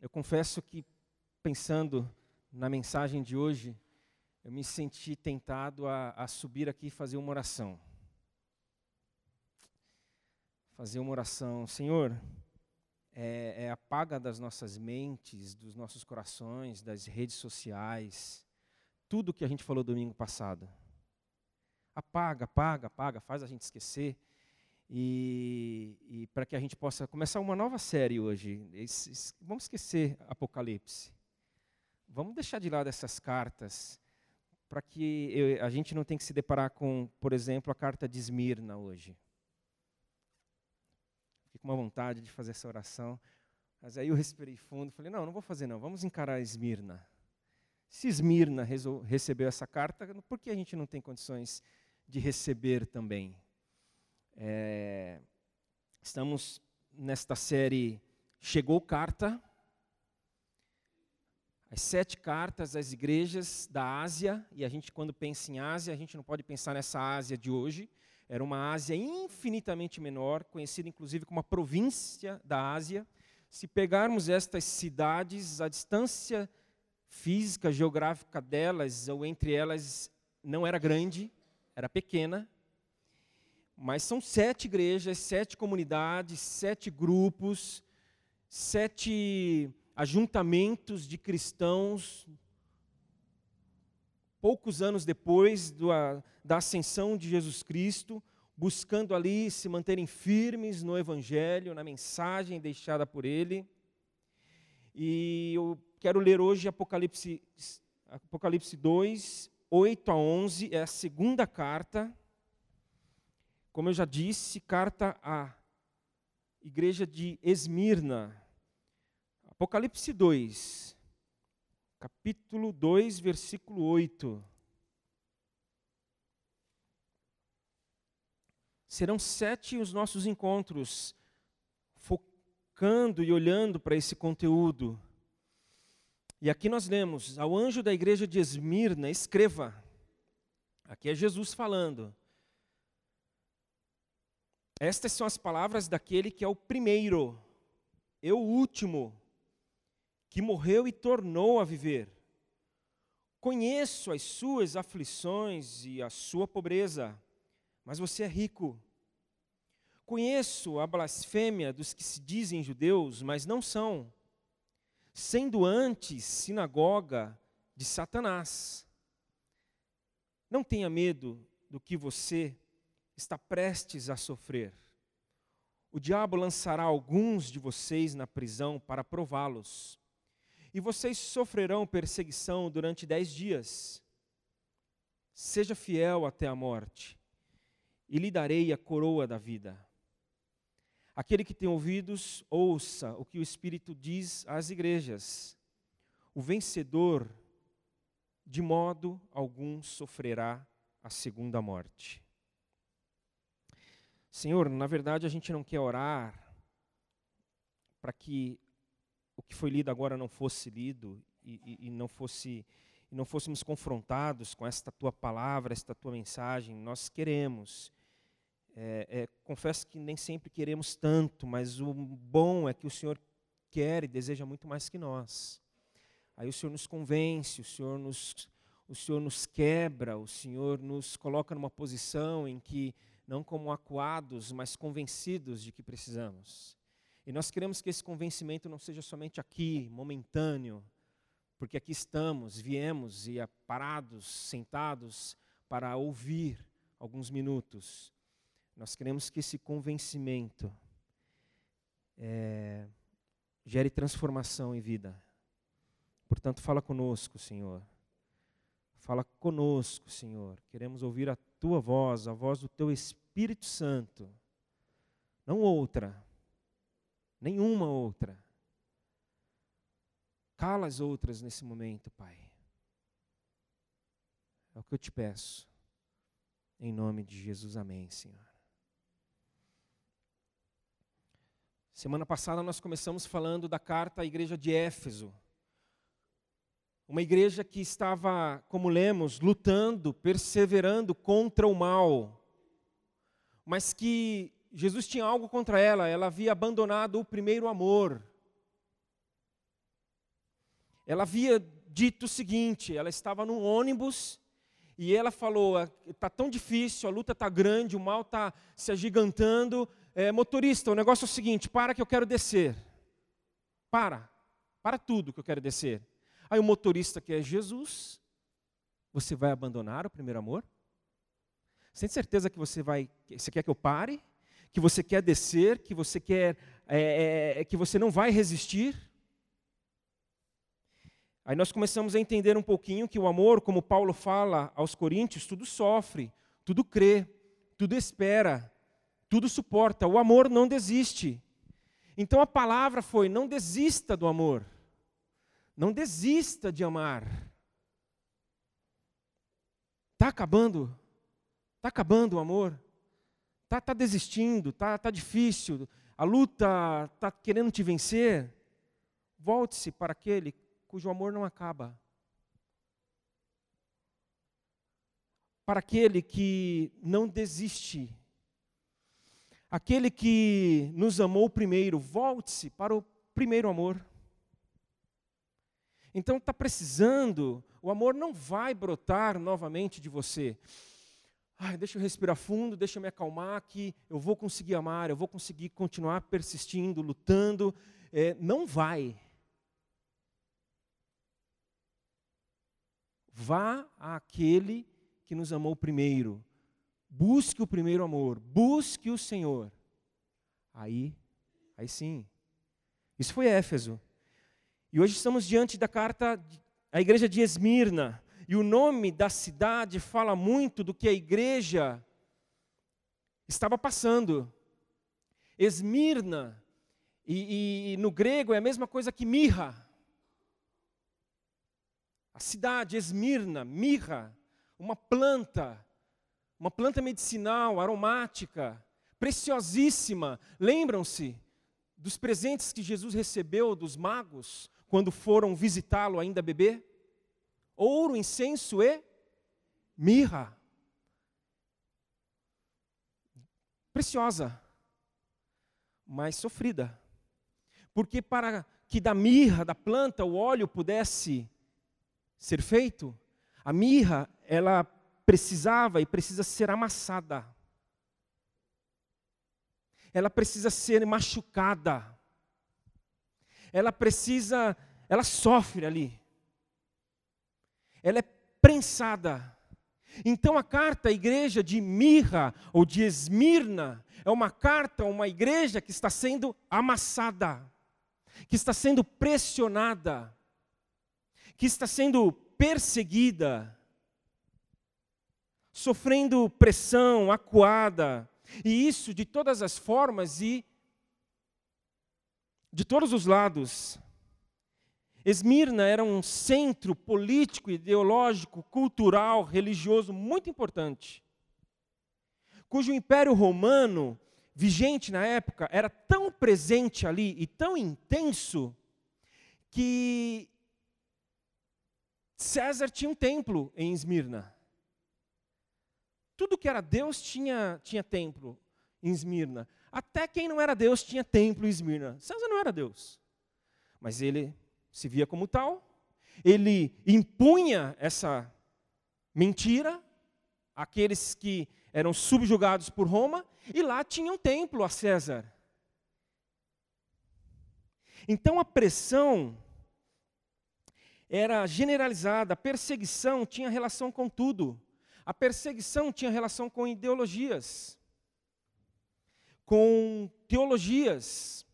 eu confesso que, pensando na mensagem de hoje, eu me senti tentado a, a subir aqui e fazer uma oração. Fazer uma oração. Senhor, é, é apaga das nossas mentes, dos nossos corações, das redes sociais, tudo que a gente falou domingo passado. Apaga, apaga, apaga, faz a gente esquecer. E, e para que a gente possa começar uma nova série hoje. vamos esquecer Apocalipse. Vamos deixar de lado essas cartas para que eu, a gente não tenha que se deparar com, por exemplo, a carta de Esmirna hoje. Fiquei com uma vontade de fazer essa oração, mas aí eu respirei fundo, falei, não, não vou fazer não, vamos encarar Esmirna. Se Esmirna recebeu essa carta, por que a gente não tem condições de receber também? É, estamos nesta série Chegou Carta, as sete cartas às igrejas da Ásia, e a gente, quando pensa em Ásia, a gente não pode pensar nessa Ásia de hoje, era uma Ásia infinitamente menor, conhecida inclusive como a província da Ásia. Se pegarmos estas cidades, a distância física, geográfica delas, ou entre elas, não era grande, era pequena, mas são sete igrejas, sete comunidades, sete grupos, sete ajuntamentos de cristãos. Poucos anos depois do, da ascensão de Jesus Cristo, buscando ali se manterem firmes no Evangelho, na mensagem deixada por Ele. E eu quero ler hoje Apocalipse, Apocalipse 2, 8 a 11, é a segunda carta como eu já disse, carta à igreja de Esmirna. Apocalipse 2, capítulo 2, versículo 8. Serão sete os nossos encontros, focando e olhando para esse conteúdo. E aqui nós lemos: Ao anjo da igreja de Esmirna, escreva. Aqui é Jesus falando. Estas são as palavras daquele que é o primeiro, e o último, que morreu e tornou a viver. Conheço as suas aflições e a sua pobreza, mas você é rico. Conheço a blasfêmia dos que se dizem judeus, mas não são, sendo antes sinagoga de Satanás. Não tenha medo do que você está prestes a sofrer. O diabo lançará alguns de vocês na prisão para prová-los, e vocês sofrerão perseguição durante dez dias. Seja fiel até a morte, e lhe darei a coroa da vida. Aquele que tem ouvidos, ouça o que o Espírito diz às igrejas. O vencedor, de modo algum, sofrerá a segunda morte. Senhor, na verdade a gente não quer orar para que o que foi lido agora não fosse lido e, e, e não fosse e não fôssemos confrontados com esta tua palavra, esta tua mensagem. Nós queremos. É, é, confesso que nem sempre queremos tanto, mas o bom é que o Senhor quer e deseja muito mais que nós. Aí o Senhor nos convence, o Senhor nos, o Senhor nos quebra, o Senhor nos coloca numa posição em que não como acuados, mas convencidos de que precisamos. E nós queremos que esse convencimento não seja somente aqui, momentâneo, porque aqui estamos, viemos e parados, sentados para ouvir alguns minutos. Nós queremos que esse convencimento é, gere transformação em vida. Portanto, fala conosco, Senhor. Fala conosco, Senhor. Queremos ouvir a tua voz, a voz do teu Espírito Santo. Não outra. Nenhuma outra. Cala as outras nesse momento, Pai. É o que eu te peço. Em nome de Jesus, amém, Senhor. Semana passada nós começamos falando da carta à igreja de Éfeso. Uma igreja que estava, como lemos, lutando, perseverando contra o mal, mas que Jesus tinha algo contra ela, ela havia abandonado o primeiro amor. ela havia dito o seguinte: ela estava num ônibus e ela falou: está tão difícil, a luta está grande, o mal está se agigantando. É, motorista, o negócio é o seguinte: para que eu quero descer. Para, para tudo que eu quero descer. Aí o motorista, que é Jesus, você vai abandonar o primeiro amor? Você tem certeza que você vai, você quer que eu pare? Que você quer descer? Que você quer, é, é, que você não vai resistir? Aí nós começamos a entender um pouquinho que o amor, como Paulo fala aos Coríntios, tudo sofre, tudo crê, tudo espera, tudo suporta. O amor não desiste. Então a palavra foi: não desista do amor. Não desista de amar. Está acabando. Está acabando o amor. Está tá desistindo, está tá difícil. A luta está querendo te vencer. Volte-se para aquele cujo amor não acaba. Para aquele que não desiste. Aquele que nos amou primeiro, volte-se para o primeiro amor. Então está precisando, o amor não vai brotar novamente de você. Ai, deixa eu respirar fundo, deixa eu me acalmar que eu vou conseguir amar, eu vou conseguir continuar persistindo, lutando. É, não vai. Vá àquele que nos amou primeiro. Busque o primeiro amor, busque o Senhor. Aí, aí sim. Isso foi Éfeso. E hoje estamos diante da carta à igreja de Esmirna. E o nome da cidade fala muito do que a igreja estava passando. Esmirna, e, e, no grego é a mesma coisa que mirra. A cidade, Esmirna, mirra, uma planta, uma planta medicinal, aromática, preciosíssima. Lembram-se dos presentes que Jesus recebeu dos magos quando foram visitá-lo ainda bebê? Ouro, incenso e mirra. Preciosa, mas sofrida. Porque para que da mirra, da planta, o óleo pudesse ser feito, a mirra, ela precisava e precisa ser amassada. Ela precisa ser machucada. Ela precisa, ela sofre ali. Ela é prensada. Então a carta à igreja de Mirra ou de Esmirna é uma carta, uma igreja que está sendo amassada, que está sendo pressionada, que está sendo perseguida, sofrendo pressão, acuada, e isso de todas as formas e de todos os lados. Esmirna era um centro político, ideológico, cultural, religioso muito importante, cujo império romano, vigente na época, era tão presente ali e tão intenso que César tinha um templo em Esmirna. Tudo que era Deus tinha, tinha templo em Esmirna. Até quem não era Deus tinha templo em Esmirna. César não era Deus. Mas ele se via como tal. Ele impunha essa mentira àqueles que eram subjugados por Roma. E lá tinha um templo a César. Então a pressão era generalizada, a perseguição tinha relação com tudo. A perseguição tinha relação com ideologias, com teologias,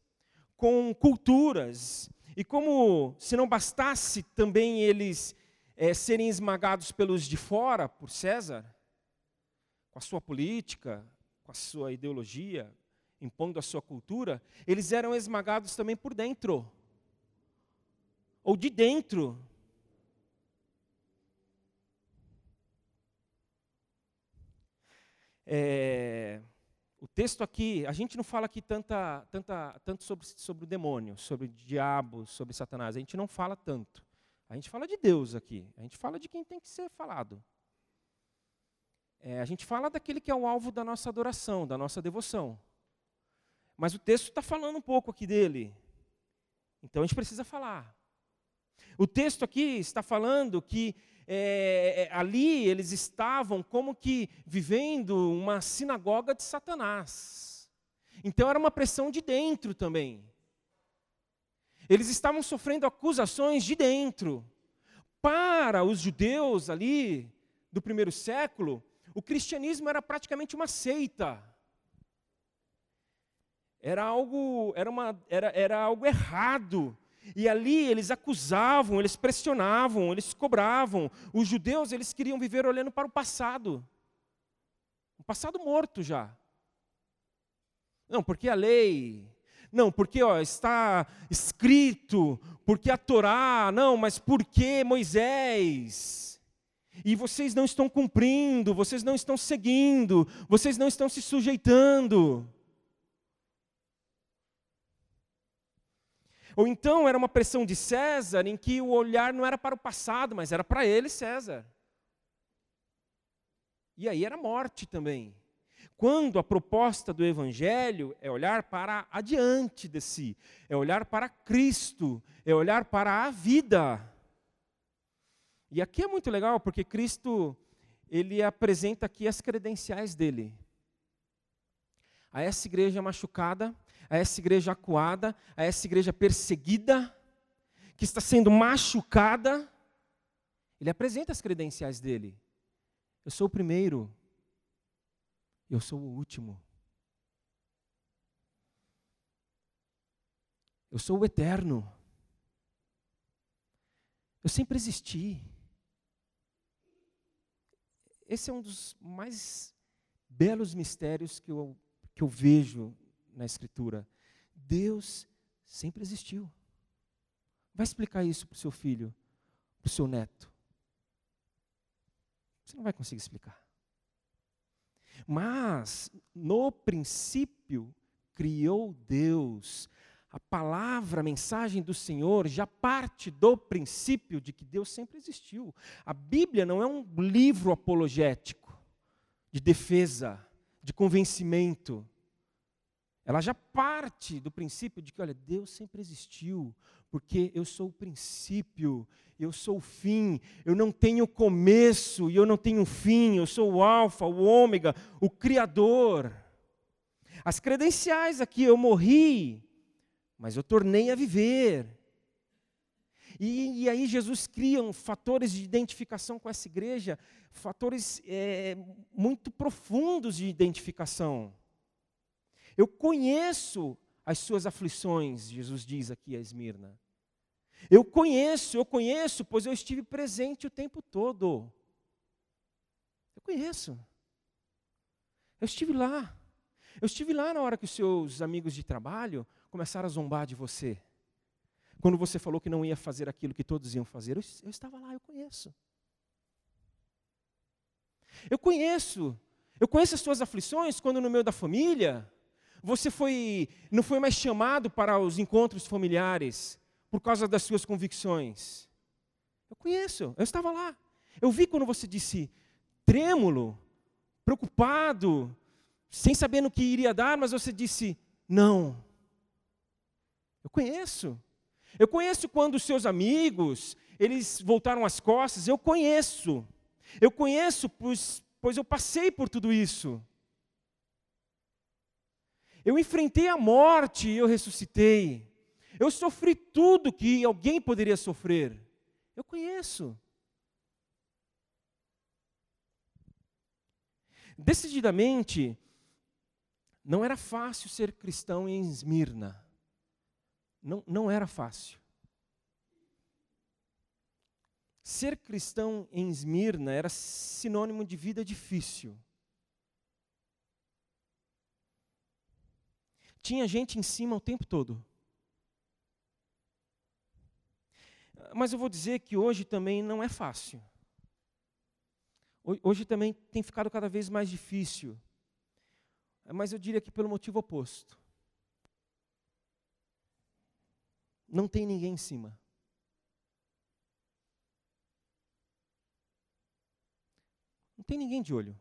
com culturas. E como se não bastasse também eles é, serem esmagados pelos de fora, por César, com a sua política, com a sua ideologia, impondo a sua cultura, eles eram esmagados também por dentro ou de dentro. É, o texto aqui, a gente não fala aqui tanta, tanta, tanto sobre, sobre o demônio, sobre o diabo, sobre Satanás. A gente não fala tanto. A gente fala de Deus aqui. A gente fala de quem tem que ser falado. É, a gente fala daquele que é o alvo da nossa adoração, da nossa devoção. Mas o texto está falando um pouco aqui dele. Então a gente precisa falar. O texto aqui está falando que é, ali eles estavam como que vivendo uma sinagoga de Satanás. Então era uma pressão de dentro também. Eles estavam sofrendo acusações de dentro. Para os judeus ali do primeiro século, o cristianismo era praticamente uma seita. Era algo, era uma, era, era algo errado. E ali eles acusavam, eles pressionavam, eles cobravam. Os judeus, eles queriam viver olhando para o passado. Um passado morto já. Não, porque a lei, não, porque ó, está escrito, porque a Torá, não, mas por que Moisés? E vocês não estão cumprindo, vocês não estão seguindo, vocês não estão se sujeitando. Ou então era uma pressão de César em que o olhar não era para o passado, mas era para ele, César. E aí era morte também. Quando a proposta do Evangelho é olhar para adiante de si, é olhar para Cristo, é olhar para a vida. E aqui é muito legal porque Cristo, ele apresenta aqui as credenciais dele. A essa igreja machucada, a essa igreja acuada, a essa igreja perseguida, que está sendo machucada, ele apresenta as credenciais dele. Eu sou o primeiro, eu sou o último. Eu sou o eterno. Eu sempre existi. Esse é um dos mais belos mistérios que eu, que eu vejo na Escritura. Deus sempre existiu. Vai explicar isso para o seu filho, para o seu neto. Você não vai conseguir explicar. Mas, no princípio, criou Deus. A palavra, a mensagem do Senhor já parte do princípio de que Deus sempre existiu. A Bíblia não é um livro apologético, de defesa, de convencimento. Ela já parte do princípio de que, olha, Deus sempre existiu, porque eu sou o princípio, eu sou o fim, eu não tenho começo e eu não tenho fim, eu sou o Alfa, o Ômega, o Criador. As credenciais aqui, eu morri, mas eu tornei a viver. E, e aí Jesus cria um, fatores de identificação com essa igreja, fatores é, muito profundos de identificação. Eu conheço as suas aflições, Jesus diz aqui a Esmirna. Eu conheço, eu conheço, pois eu estive presente o tempo todo. Eu conheço. Eu estive lá. Eu estive lá na hora que os seus amigos de trabalho começaram a zombar de você. Quando você falou que não ia fazer aquilo que todos iam fazer, eu, eu estava lá, eu conheço. Eu conheço. Eu conheço as suas aflições quando no meio da família você foi não foi mais chamado para os encontros familiares por causa das suas convicções. Eu conheço, eu estava lá. Eu vi quando você disse trêmulo, preocupado, sem saber no que iria dar, mas você disse não. Eu conheço. Eu conheço quando os seus amigos, eles voltaram as costas, eu conheço. Eu conheço, pois, pois eu passei por tudo isso. Eu enfrentei a morte e eu ressuscitei. Eu sofri tudo que alguém poderia sofrer. Eu conheço. Decididamente, não era fácil ser cristão em Esmirna. Não, não era fácil. Ser cristão em Esmirna era sinônimo de vida difícil. Tinha gente em cima o tempo todo. Mas eu vou dizer que hoje também não é fácil. Hoje também tem ficado cada vez mais difícil. Mas eu diria que pelo motivo oposto. Não tem ninguém em cima. Não tem ninguém de olho.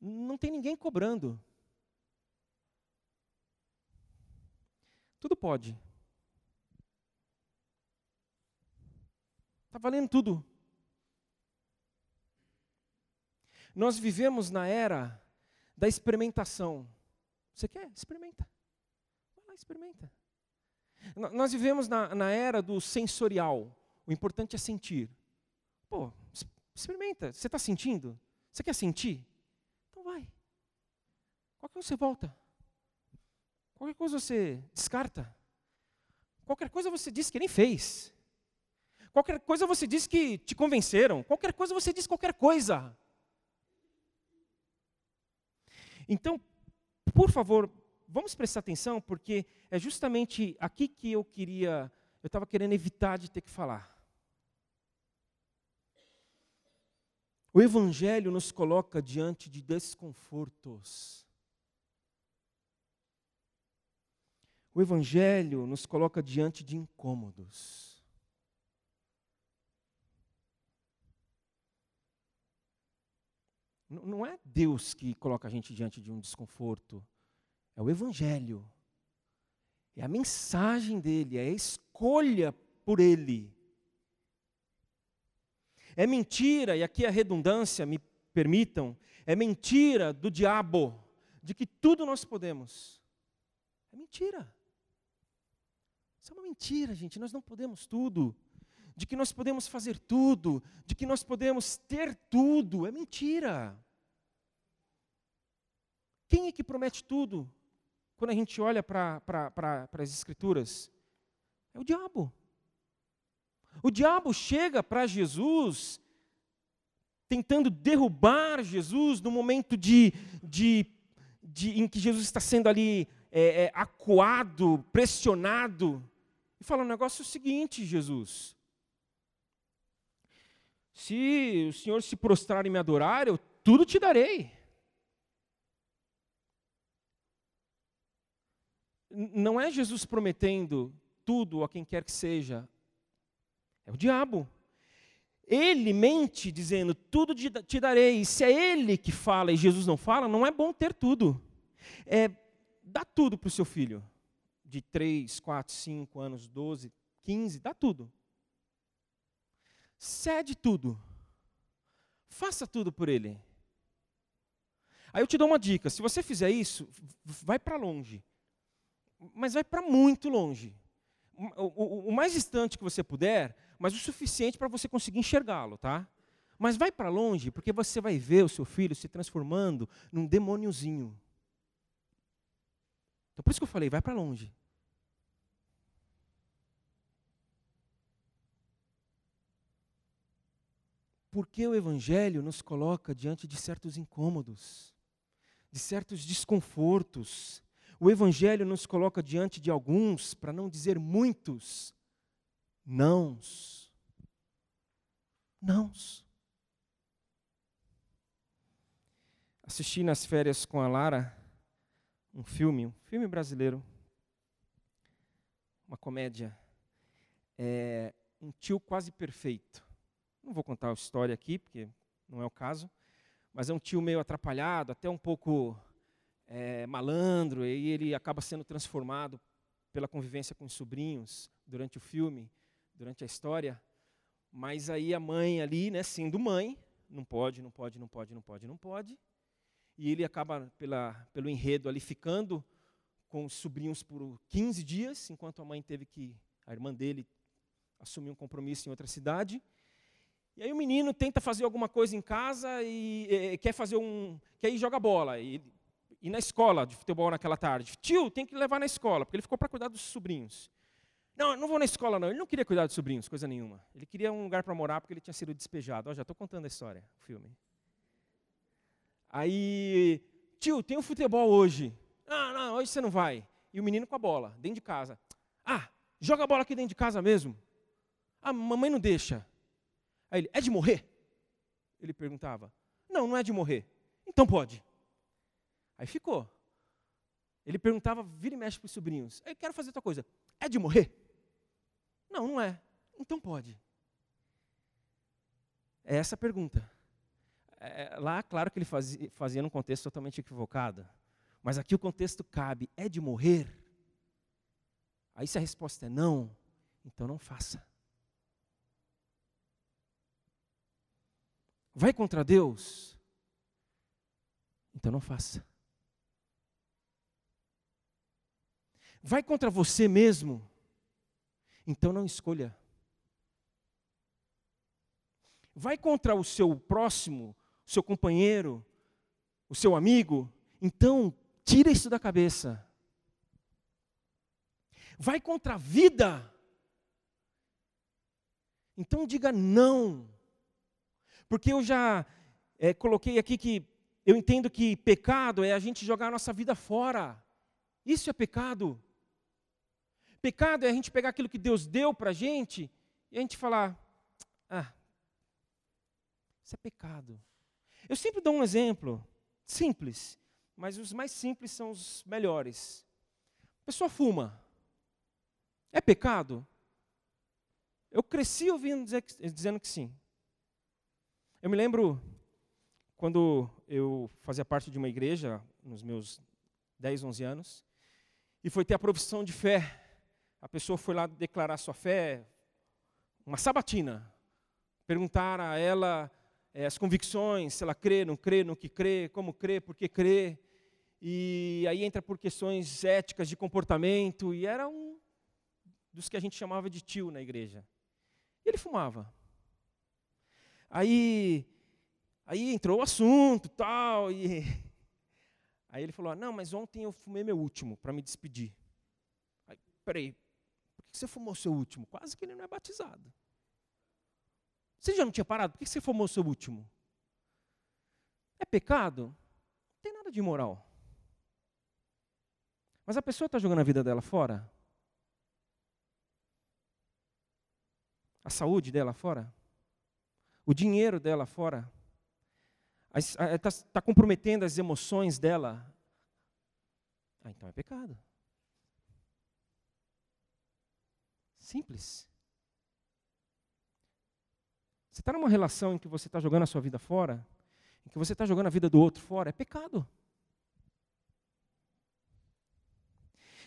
Não tem ninguém cobrando. Tudo pode. Está valendo tudo. Nós vivemos na era da experimentação. Você quer? Experimenta. Vai lá, experimenta. Nós vivemos na, na era do sensorial. O importante é sentir. Pô, experimenta. Você está sentindo? Você quer sentir? Qualquer coisa você volta. Qualquer coisa você descarta. Qualquer coisa você diz que nem fez. Qualquer coisa você diz que te convenceram. Qualquer coisa você diz qualquer coisa. Então, por favor, vamos prestar atenção, porque é justamente aqui que eu queria, eu estava querendo evitar de ter que falar. O Evangelho nos coloca diante de desconfortos. O Evangelho nos coloca diante de incômodos. Não é Deus que coloca a gente diante de um desconforto, é o Evangelho. É a mensagem dele, é a escolha por ele. É mentira, e aqui a redundância, me permitam, é mentira do diabo de que tudo nós podemos. É mentira. Isso é uma mentira, gente. Nós não podemos tudo. De que nós podemos fazer tudo, de que nós podemos ter tudo. É mentira. Quem é que promete tudo? Quando a gente olha para as Escrituras, é o diabo. O diabo chega para Jesus tentando derrubar Jesus no momento de, de, de, em que Jesus está sendo ali é, é, acuado, pressionado, e fala: o negócio é o seguinte, Jesus. Se o Senhor se prostrar e me adorar, eu tudo te darei. Não é Jesus prometendo tudo a quem quer que seja, é o diabo. Ele mente dizendo: Tudo te darei. E se é ele que fala e Jesus não fala, não é bom ter tudo. É, dá tudo para o seu filho. De 3, 4, 5 anos, 12, 15, dá tudo. Cede tudo. Faça tudo por ele. Aí eu te dou uma dica: se você fizer isso, vai para longe. Mas vai para muito longe. O, o, o mais distante que você puder, mas o suficiente para você conseguir enxergá-lo, tá? Mas vai para longe, porque você vai ver o seu filho se transformando num demôniozinho. Então por isso que eu falei, vai para longe. Porque o Evangelho nos coloca diante de certos incômodos, de certos desconfortos. O Evangelho nos coloca diante de alguns, para não dizer muitos, nãos. Nãos. Assisti nas férias com a Lara um filme, um filme brasileiro, uma comédia, é, um tio quase perfeito. Não vou contar a história aqui, porque não é o caso, mas é um tio meio atrapalhado, até um pouco é, malandro, e ele acaba sendo transformado pela convivência com os sobrinhos durante o filme durante a história, mas aí a mãe ali, né, sendo mãe, não pode, não pode, não pode, não pode, não pode, e ele acaba pela, pelo enredo ali ficando com os sobrinhos por 15 dias, enquanto a mãe teve que, a irmã dele, assumir um compromisso em outra cidade. E aí o menino tenta fazer alguma coisa em casa e, quer fazer um, quer ir jogar bola e, e na escola de futebol naquela tarde. Tio, tem que levar na escola, porque ele ficou para cuidar dos sobrinhos. Não, não vou na escola, não. Ele não queria cuidar dos sobrinhos, coisa nenhuma. Ele queria um lugar para morar porque ele tinha sido despejado. Ó, já estou contando a história, o filme. Aí, tio, tem um futebol hoje. Não, não, hoje você não vai. E o menino com a bola, dentro de casa. Ah, joga a bola aqui dentro de casa mesmo. Ah, mamãe não deixa. Aí ele, é de morrer? Ele perguntava. Não, não é de morrer. Então pode. Aí ficou. Ele perguntava, vira e mexe para os sobrinhos. Eu quero fazer outra coisa. É de morrer? Não, não é. Então pode. É essa a pergunta. É, lá, claro que ele fazia, fazia num contexto totalmente equivocado. Mas aqui o contexto cabe: é de morrer? Aí se a resposta é não, então não faça. Vai contra Deus? Então não faça. Vai contra você mesmo? Então não escolha. Vai contra o seu próximo, o seu companheiro, o seu amigo? Então tira isso da cabeça. Vai contra a vida? Então diga não. Porque eu já é, coloquei aqui que eu entendo que pecado é a gente jogar a nossa vida fora. Isso é pecado. Pecado é a gente pegar aquilo que Deus deu para a gente e a gente falar: ah, isso é pecado. Eu sempre dou um exemplo simples, mas os mais simples são os melhores. A pessoa fuma. É pecado? Eu cresci ouvindo dizer, dizendo que sim. Eu me lembro quando eu fazia parte de uma igreja, nos meus 10, 11 anos, e foi ter a profissão de fé. A pessoa foi lá declarar sua fé, uma sabatina. Perguntar a ela é, as convicções, se ela crê, não crê, no que crê, como crê, por que crê. E aí entra por questões éticas de comportamento, e era um dos que a gente chamava de tio na igreja. E ele fumava. Aí, aí entrou o assunto, tal, e aí ele falou: "Não, mas ontem eu fumei meu último para me despedir". Aí, peraí, por que você fumou seu último? Quase que ele não é batizado. Você já não tinha parado? Por que você fumou seu último? É pecado? Não tem nada de imoral. Mas a pessoa está jogando a vida dela fora? A saúde dela fora? O dinheiro dela fora, está tá comprometendo as emoções dela, ah, então é pecado. Simples. Você está numa relação em que você está jogando a sua vida fora, em que você está jogando a vida do outro fora, é pecado.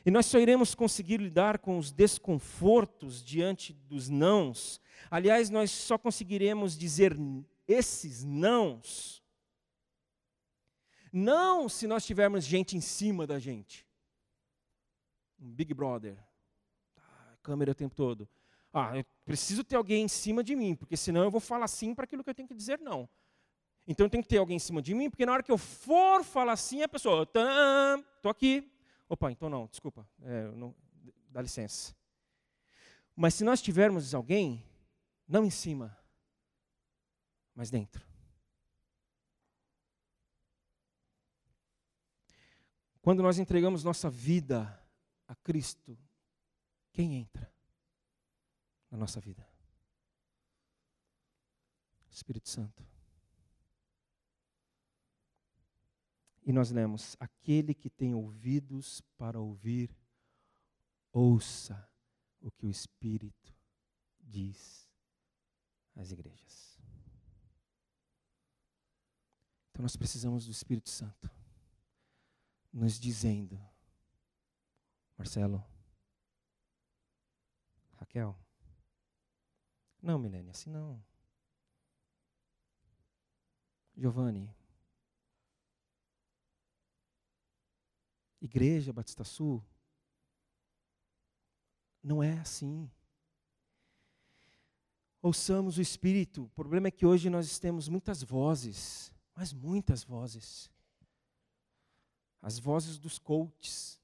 E nós só iremos conseguir lidar com os desconfortos diante dos nãos. Aliás, nós só conseguiremos dizer esses nãos. Não se nós tivermos gente em cima da gente. Um Big Brother. Ah, câmera o tempo todo. Ah, eu preciso ter alguém em cima de mim, porque senão eu vou falar sim para aquilo que eu tenho que dizer não. Então tem que ter alguém em cima de mim, porque na hora que eu for falar sim, a pessoa, estou aqui, Opa, então não, desculpa, é, não, dá licença. Mas se nós tivermos alguém, não em cima, mas dentro. Quando nós entregamos nossa vida a Cristo, quem entra na nossa vida? Espírito Santo. E nós lemos: Aquele que tem ouvidos para ouvir, ouça o que o Espírito diz às igrejas. Então nós precisamos do Espírito Santo nos dizendo: Marcelo, Raquel, não, Milene, assim não. Giovanni, Igreja Batista Sul, não é assim. Ouçamos o Espírito. O problema é que hoje nós temos muitas vozes, mas muitas vozes. As vozes dos coaches.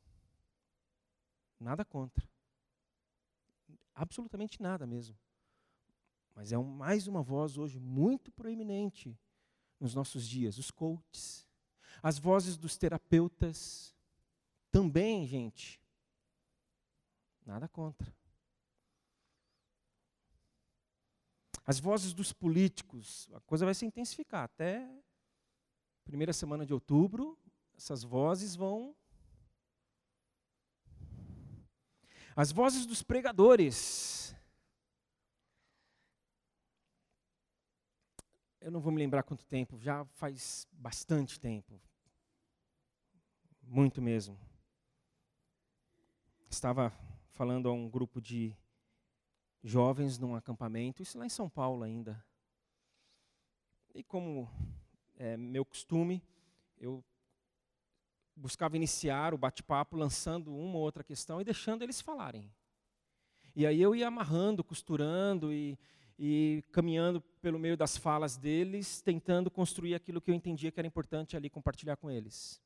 Nada contra. Absolutamente nada mesmo. Mas é um, mais uma voz hoje muito proeminente nos nossos dias, os coaches. As vozes dos terapeutas, também, gente, nada contra. As vozes dos políticos, a coisa vai se intensificar. Até primeira semana de outubro, essas vozes vão. As vozes dos pregadores. Eu não vou me lembrar quanto tempo, já faz bastante tempo. Muito mesmo estava falando a um grupo de jovens num acampamento, isso lá em São Paulo ainda. E como é meu costume, eu buscava iniciar o bate-papo lançando uma ou outra questão e deixando eles falarem. E aí eu ia amarrando, costurando e, e caminhando pelo meio das falas deles, tentando construir aquilo que eu entendia que era importante ali compartilhar com eles.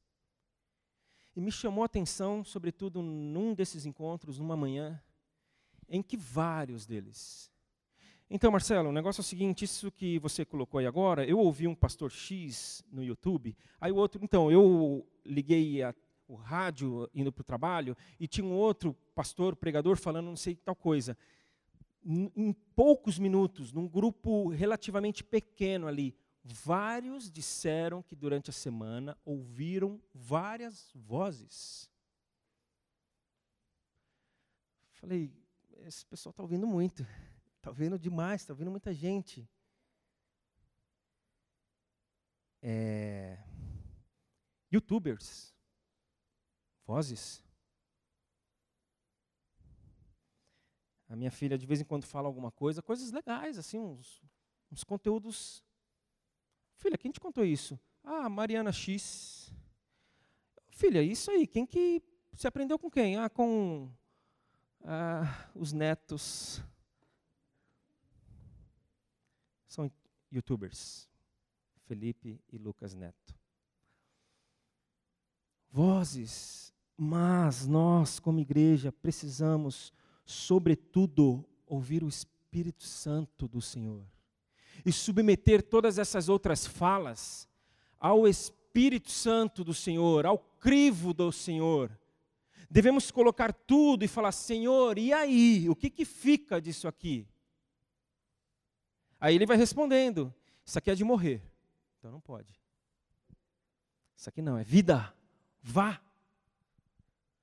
E me chamou a atenção, sobretudo num desses encontros, numa manhã, em que vários deles. Então, Marcelo, o negócio é o seguinte: isso que você colocou aí agora, eu ouvi um pastor X no YouTube, aí o outro, então, eu liguei a, o rádio indo para o trabalho e tinha um outro pastor, pregador, falando não sei tal coisa. Em poucos minutos, num grupo relativamente pequeno ali, vários disseram que durante a semana ouviram várias vozes. Falei, esse pessoal está ouvindo muito, está ouvindo demais, está ouvindo muita gente. É, Youtubers, vozes. A minha filha de vez em quando fala alguma coisa, coisas legais, assim, uns, uns conteúdos Filha, quem te contou isso? Ah, Mariana X. Filha, isso aí, quem que. Você aprendeu com quem? Ah, com ah, os netos. São youtubers. Felipe e Lucas Neto. Vozes, mas nós, como igreja, precisamos, sobretudo, ouvir o Espírito Santo do Senhor e submeter todas essas outras falas ao Espírito Santo do Senhor, ao crivo do Senhor. Devemos colocar tudo e falar: Senhor, e aí? O que, que fica disso aqui? Aí ele vai respondendo: Isso aqui é de morrer, então não pode. Isso aqui não, é vida. Vá.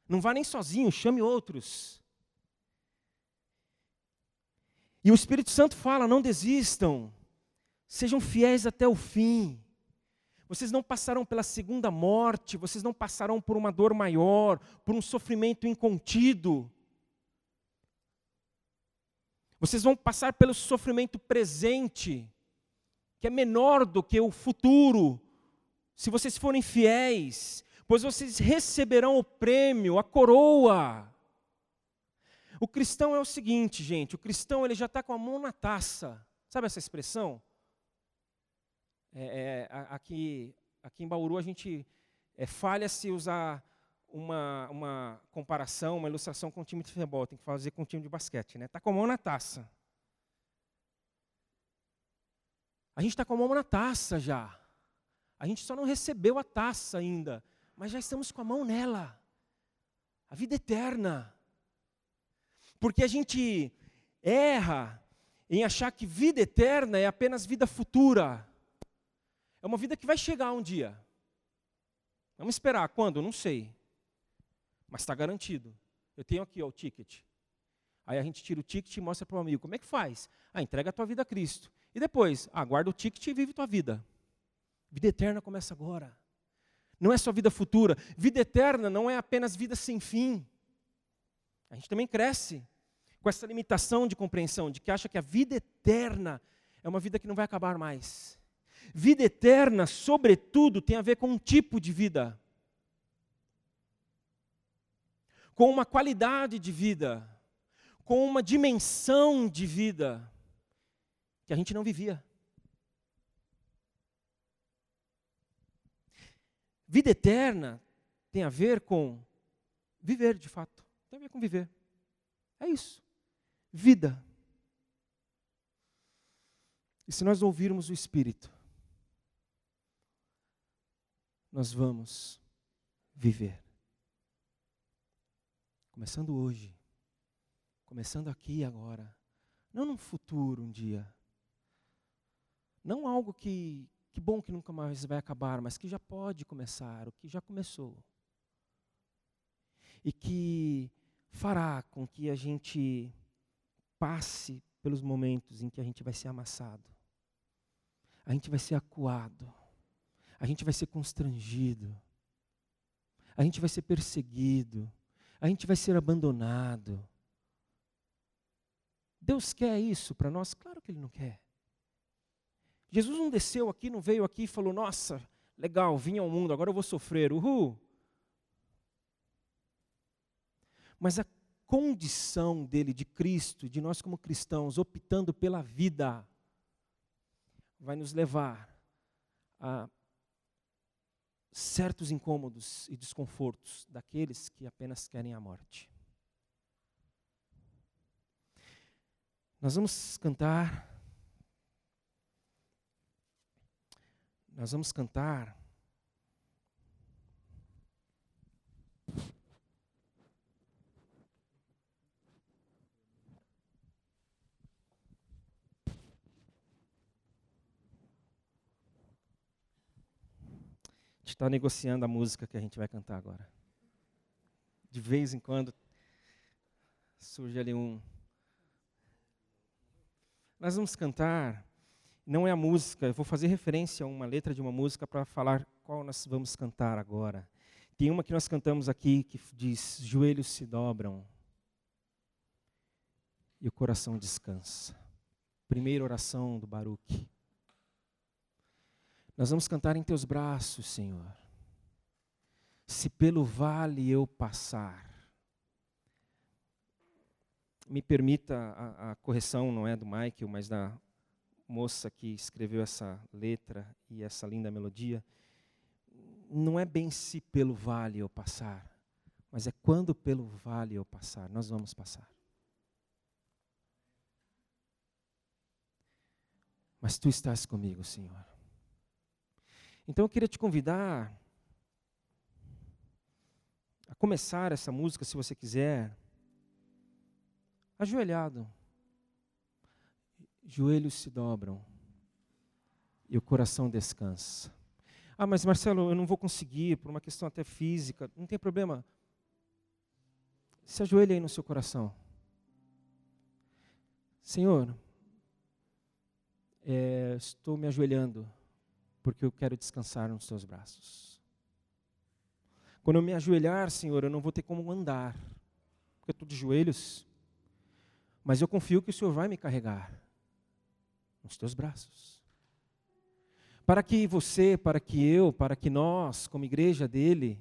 Não vá nem sozinho, chame outros. E o Espírito Santo fala: não desistam. Sejam fiéis até o fim. Vocês não passarão pela segunda morte, vocês não passarão por uma dor maior, por um sofrimento incontido. Vocês vão passar pelo sofrimento presente, que é menor do que o futuro, se vocês forem fiéis, pois vocês receberão o prêmio, a coroa. O cristão é o seguinte, gente: o cristão ele já está com a mão na taça. Sabe essa expressão? É, é, aqui, aqui em Bauru a gente é, falha se usar uma, uma comparação, uma ilustração com o time de futebol, tem que fazer com o time de basquete, né? Está com a mão na taça. A gente está com a mão na taça já. A gente só não recebeu a taça ainda, mas já estamos com a mão nela. A vida eterna. Porque a gente erra em achar que vida eterna é apenas vida futura. É uma vida que vai chegar um dia. Vamos esperar. Quando? Não sei. Mas está garantido. Eu tenho aqui ó, o ticket. Aí a gente tira o ticket e mostra para o amigo. Como é que faz? Ah, entrega a tua vida a Cristo. E depois, ah, guarda o ticket e vive tua vida. Vida eterna começa agora. Não é só vida futura. Vida eterna não é apenas vida sem fim. A gente também cresce com essa limitação de compreensão, de que acha que a vida eterna é uma vida que não vai acabar mais. Vida eterna, sobretudo, tem a ver com um tipo de vida, com uma qualidade de vida, com uma dimensão de vida que a gente não vivia. Vida eterna tem a ver com viver de fato, tem a ver com viver. É isso. Vida. E se nós ouvirmos o Espírito, nós vamos viver. Começando hoje, começando aqui agora, não no futuro um dia. Não algo que, que bom que nunca mais vai acabar, mas que já pode começar, o que já começou. E que fará com que a gente passe pelos momentos em que a gente vai ser amassado, a gente vai ser acuado, a gente vai ser constrangido, a gente vai ser perseguido, a gente vai ser abandonado, Deus quer isso para nós? Claro que Ele não quer. Jesus não desceu aqui, não veio aqui e falou: Nossa, legal, vim ao mundo, agora eu vou sofrer, uhul. Mas a condição dele, de Cristo, de nós como cristãos, optando pela vida, vai nos levar a certos incômodos e desconfortos daqueles que apenas querem a morte. Nós vamos cantar. Nós vamos cantar. Está negociando a música que a gente vai cantar agora. De vez em quando surge ali um, nós vamos cantar, não é a música, eu vou fazer referência a uma letra de uma música para falar qual nós vamos cantar agora. Tem uma que nós cantamos aqui que diz: Joelhos se dobram e o coração descansa. Primeira oração do Baruch. Nós vamos cantar em teus braços, Senhor. Se pelo vale eu passar, me permita a, a, correção, não é do Michael, mas da moça que escreveu essa letra e essa linda melodia. Não é bem se pelo vale eu passar, mas é quando pelo vale eu passar, nós vamos passar. Mas tu estás comigo, Senhor. Então eu queria te convidar a começar essa música, se você quiser, ajoelhado. Joelhos se dobram e o coração descansa. Ah, mas Marcelo, eu não vou conseguir, por uma questão até física. Não tem problema. Se ajoelhe aí no seu coração. Senhor, é, estou me ajoelhando porque eu quero descansar nos teus braços. Quando eu me ajoelhar, Senhor, eu não vou ter como andar, porque eu estou de joelhos. Mas eu confio que o Senhor vai me carregar nos teus braços. Para que você, para que eu, para que nós, como igreja dele,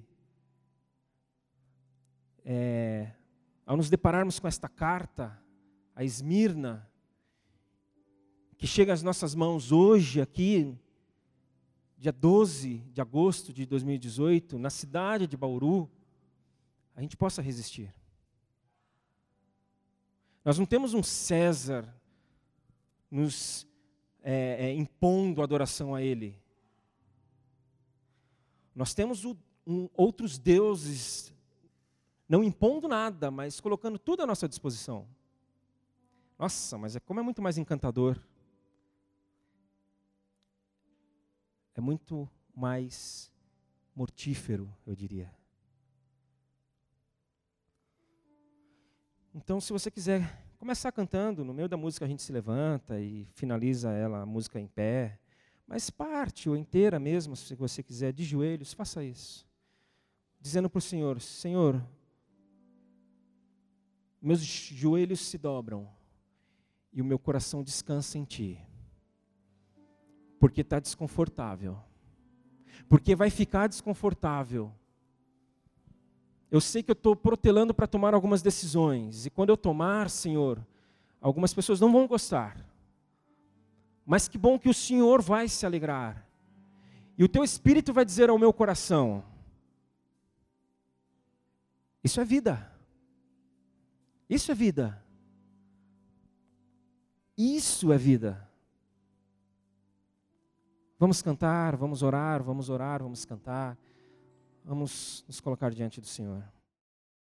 é, ao nos depararmos com esta carta, a Esmirna, que chega às nossas mãos hoje, aqui, dia 12 de agosto de 2018, na cidade de Bauru, a gente possa resistir. Nós não temos um César nos é, é, impondo adoração a Ele. Nós temos o, um, outros deuses, não impondo nada, mas colocando tudo à nossa disposição. Nossa, mas é como é muito mais encantador. É muito mais mortífero, eu diria. Então, se você quiser começar cantando, no meio da música a gente se levanta e finaliza ela, a música em pé. Mas parte ou inteira mesmo, se você quiser, de joelhos, faça isso. Dizendo para o Senhor: Senhor, meus joelhos se dobram e o meu coração descansa em Ti. Porque está desconfortável. Porque vai ficar desconfortável eu sei que eu estou protelando para tomar algumas decisões, e quando eu tomar, Senhor, algumas pessoas não vão gostar. Mas que bom que o Senhor vai se alegrar. E o teu espírito vai dizer ao meu coração: Isso é vida. Isso é vida. Isso é vida. Vamos cantar, vamos orar, vamos orar, vamos cantar. Vamos nos colocar diante do Senhor.